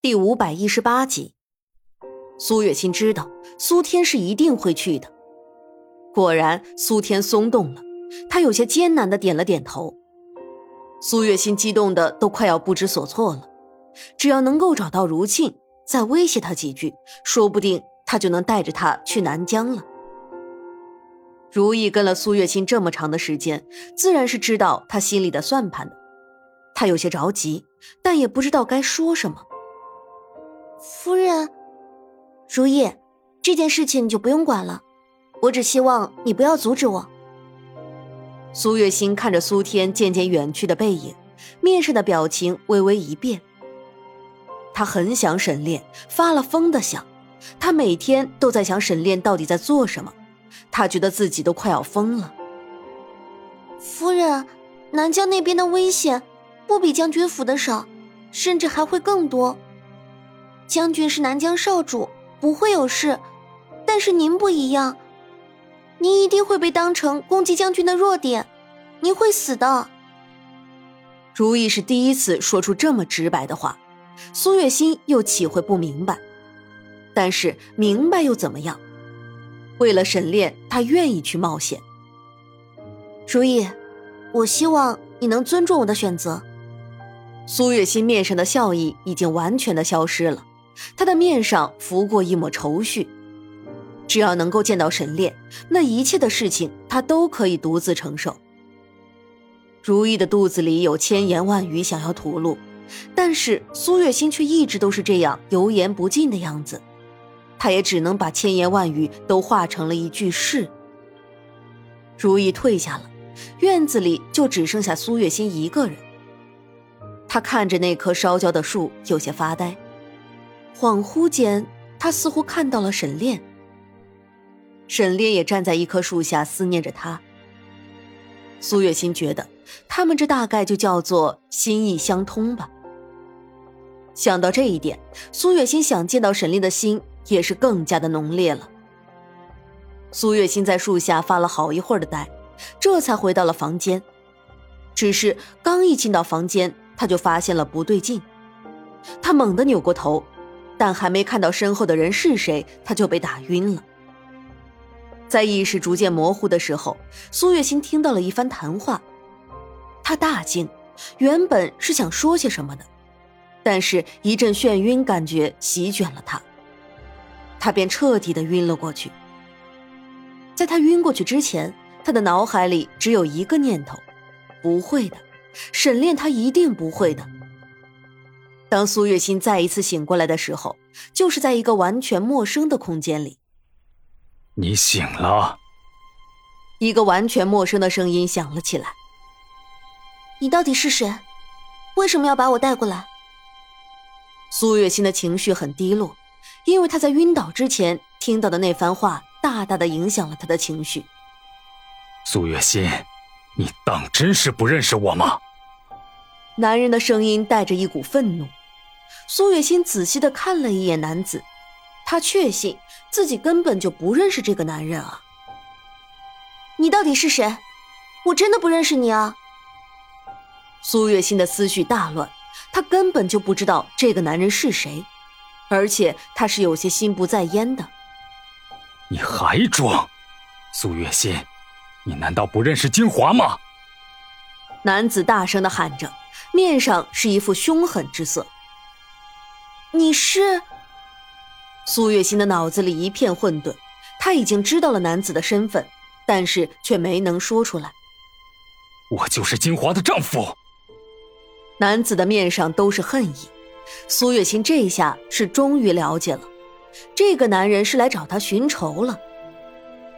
第五百一十八集，苏月心知道苏天是一定会去的。果然，苏天松动了，他有些艰难的点了点头。苏月心激动的都快要不知所措了。只要能够找到如沁，再威胁他几句，说不定他就能带着他去南疆了。如意跟了苏月心这么长的时间，自然是知道他心里的算盘的。他有些着急，但也不知道该说什么。夫人，如意，这件事情你就不用管了，我只希望你不要阻止我。苏月心看着苏天渐渐远去的背影，面上的表情微微一变。他很想沈炼，发了疯的想，他每天都在想沈炼到底在做什么，他觉得自己都快要疯了。夫人，南疆那边的危险不比将军府的少，甚至还会更多。将军是南疆少主，不会有事，但是您不一样，您一定会被当成攻击将军的弱点，您会死的。如意是第一次说出这么直白的话，苏月心又岂会不明白？但是明白又怎么样？为了沈炼，他愿意去冒险。如意，我希望你能尊重我的选择。苏月心面上的笑意已经完全的消失了。他的面上浮过一抹愁绪，只要能够见到沈炼，那一切的事情他都可以独自承受。如意的肚子里有千言万语想要吐露，但是苏月心却一直都是这样油盐不进的样子，他也只能把千言万语都化成了一句是。如意退下了，院子里就只剩下苏月心一个人。他看着那棵烧焦的树，有些发呆。恍惚间，他似乎看到了沈炼。沈炼也站在一棵树下，思念着他。苏月心觉得，他们这大概就叫做心意相通吧。想到这一点，苏月心想见到沈炼的心也是更加的浓烈了。苏月心在树下发了好一会儿的呆，这才回到了房间。只是刚一进到房间，他就发现了不对劲，他猛地扭过头。但还没看到身后的人是谁，他就被打晕了。在意识逐渐模糊的时候，苏月心听到了一番谈话，他大惊，原本是想说些什么的，但是一阵眩晕感觉席卷了他，他便彻底的晕了过去。在他晕过去之前，他的脑海里只有一个念头：不会的，沈炼他一定不会的。当苏月心再一次醒过来的时候，就是在一个完全陌生的空间里。你醒了。一个完全陌生的声音响了起来。你到底是谁？为什么要把我带过来？苏月心的情绪很低落，因为她在晕倒之前听到的那番话，大大的影响了她的情绪。苏月心，你当真是不认识我吗？男人的声音带着一股愤怒。苏月心仔细的看了一眼男子，她确信自己根本就不认识这个男人啊！你到底是谁？我真的不认识你啊！苏月心的思绪大乱，她根本就不知道这个男人是谁，而且她是有些心不在焉的。你还装？苏月心，你难道不认识金华吗？男子大声的喊着，面上是一副凶狠之色。你是苏月心的脑子里一片混沌，他已经知道了男子的身份，但是却没能说出来。我就是金华的丈夫。男子的面上都是恨意，苏月心这下是终于了解了，这个男人是来找他寻仇了。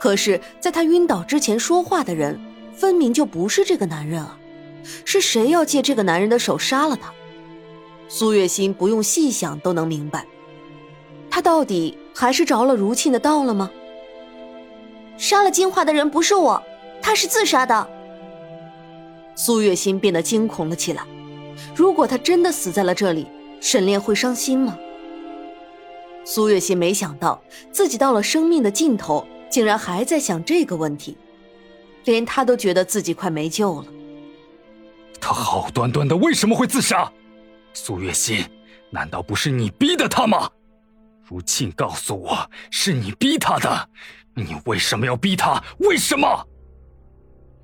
可是，在他晕倒之前说话的人，分明就不是这个男人啊！是谁要借这个男人的手杀了他？苏月心不用细想都能明白，他到底还是着了如沁的道了吗？杀了金华的人不是我，他是自杀的。苏月心变得惊恐了起来。如果他真的死在了这里，沈炼会伤心吗？苏月心没想到自己到了生命的尽头，竟然还在想这个问题，连他都觉得自己快没救了。他好端端的为什么会自杀？苏月心，难道不是你逼的他吗？如沁告诉我是你逼他的，你为什么要逼他？为什么？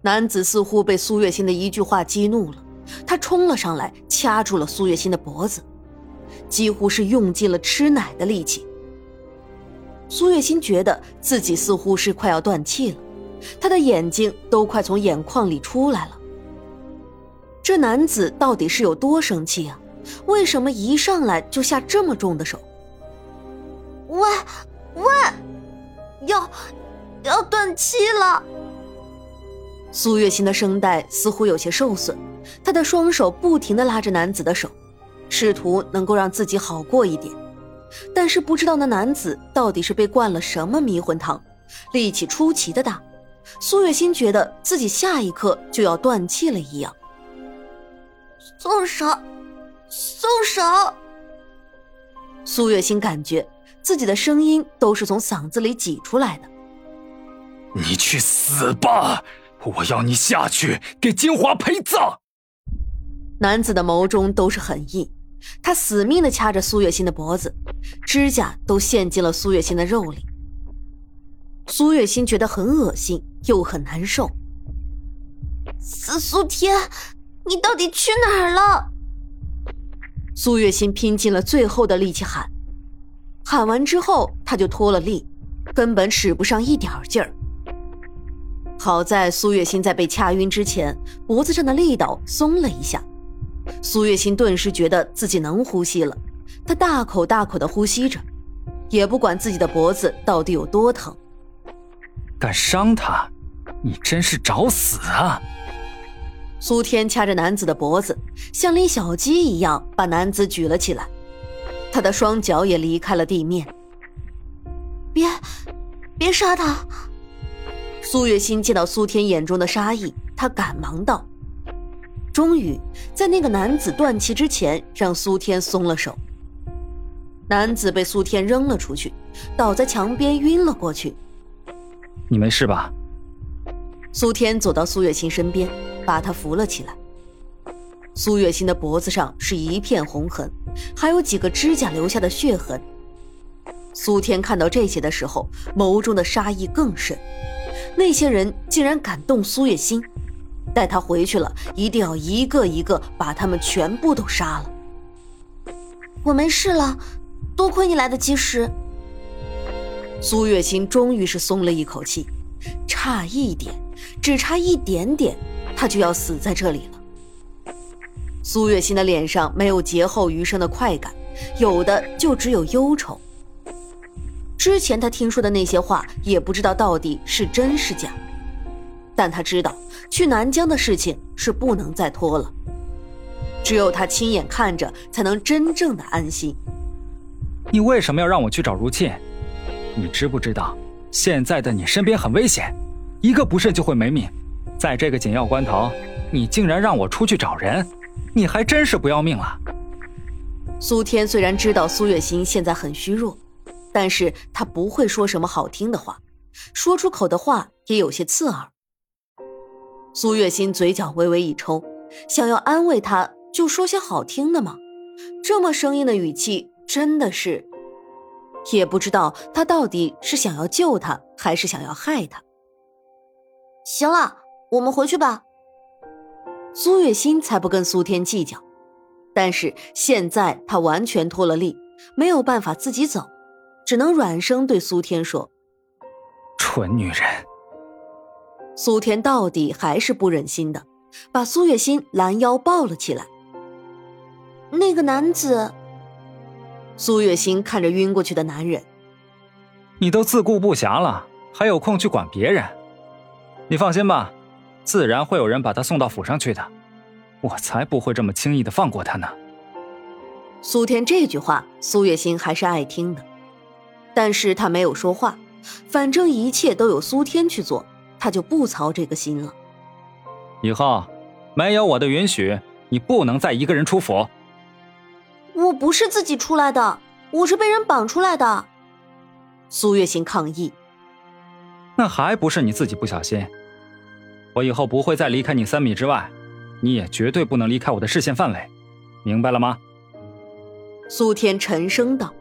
男子似乎被苏月心的一句话激怒了，他冲了上来，掐住了苏月心的脖子，几乎是用尽了吃奶的力气。苏月心觉得自己似乎是快要断气了，他的眼睛都快从眼眶里出来了。这男子到底是有多生气啊？为什么一上来就下这么重的手？喂，喂，要要断气了！苏月心的声带似乎有些受损，她的双手不停的拉着男子的手，试图能够让自己好过一点。但是不知道那男子到底是被灌了什么迷魂汤，力气出奇的大。苏月心觉得自己下一刻就要断气了一样。松手，松手！苏月心感觉自己的声音都是从嗓子里挤出来的。你去死吧！我要你下去给金华陪葬。男子的眸中都是狠意，他死命的掐着苏月心的脖子，指甲都陷进了苏月心的肉里。苏月心觉得很恶心，又很难受。苏苏天，你到底去哪儿了？苏月心拼尽了最后的力气喊，喊完之后他就脱了力，根本使不上一点劲儿。好在苏月心在被掐晕之前，脖子上的力道松了一下，苏月心顿时觉得自己能呼吸了。她大口大口的呼吸着，也不管自己的脖子到底有多疼。敢伤他，你真是找死啊！苏天掐着男子的脖子，像拎小鸡一样把男子举了起来，他的双脚也离开了地面。别，别杀他！苏月心见到苏天眼中的杀意，他赶忙道：“终于在那个男子断气之前，让苏天松了手。”男子被苏天扔了出去，倒在墙边晕了过去。你没事吧？苏天走到苏月心身边，把他扶了起来。苏月心的脖子上是一片红痕，还有几个指甲留下的血痕。苏天看到这些的时候，眸中的杀意更甚。那些人竟然敢动苏月心，带他回去了，一定要一个一个把他们全部都杀了。我没事了，多亏你来得及时。苏月心终于是松了一口气，差一点，只差一点点，他就要死在这里了。苏月心的脸上没有劫后余生的快感，有的就只有忧愁。之前他听说的那些话，也不知道到底是真是假，但他知道去南疆的事情是不能再拖了，只有他亲眼看着，才能真正的安心。你为什么要让我去找如沁？你知不知道，现在的你身边很危险，一个不慎就会没命。在这个紧要关头，你竟然让我出去找人，你还真是不要命了。苏天虽然知道苏月心现在很虚弱。但是他不会说什么好听的话，说出口的话也有些刺耳。苏月心嘴角微微一抽，想要安慰他，就说些好听的嘛。这么生硬的语气，真的是……也不知道他到底是想要救他，还是想要害他。行了，我们回去吧。苏月心才不跟苏天计较，但是现在他完全脱了力，没有办法自己走。只能软声对苏天说：“蠢女人。”苏天到底还是不忍心的，把苏月心拦腰抱了起来。那个男子，苏月心看着晕过去的男人：“你都自顾不暇了，还有空去管别人？你放心吧，自然会有人把他送到府上去的。我才不会这么轻易的放过他呢。”苏天这句话，苏月心还是爱听的。但是他没有说话，反正一切都有苏天去做，他就不操这个心了。以后，没有我的允许，你不能再一个人出府。我不是自己出来的，我是被人绑出来的。苏月心抗议。那还不是你自己不小心？我以后不会再离开你三米之外，你也绝对不能离开我的视线范围，明白了吗？苏天沉声道。